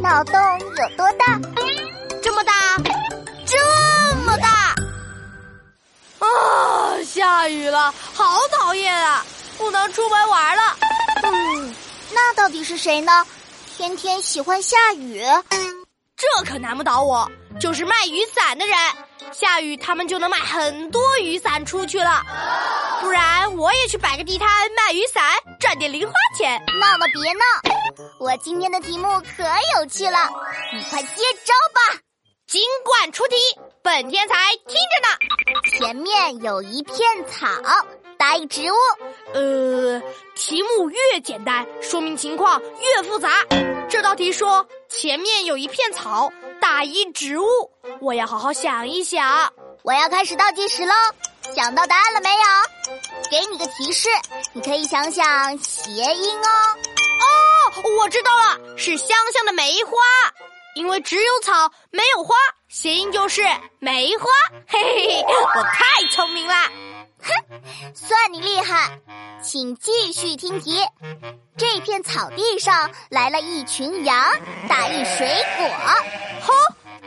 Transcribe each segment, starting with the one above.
脑洞有多大？这么大，这么大！啊，下雨了，好讨厌啊！不能出门玩了。嗯，那到底是谁呢？天天喜欢下雨，这可难不倒我。就是卖雨伞的人，下雨他们就能卖很多雨伞出去了。不然我也去摆个地摊卖雨伞，赚点零花钱。闹闹别闹，我今天的题目可有趣了，你快接招吧。尽管出题，本天才听着呢。前面有一片草，答一植物。呃，题目越简单，说明情况越复杂。这道题说前面有一片草。打一植物，我要好好想一想。我要开始倒计时喽，想到答案了没有？给你个提示，你可以想想谐音哦。哦，我知道了，是香香的梅花。因为只有草没有花，谐音就是梅花。嘿嘿嘿，我太聪明啦！哼，算你厉害，请继续听题。这片草地上来了一群羊，打一水果。吼，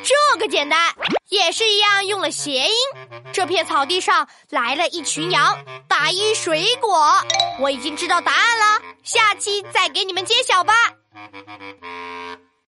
这个简单，也是一样用了谐音。这片草地上来了一群羊，打一水果。我已经知道答案了，下期再给你们揭晓吧。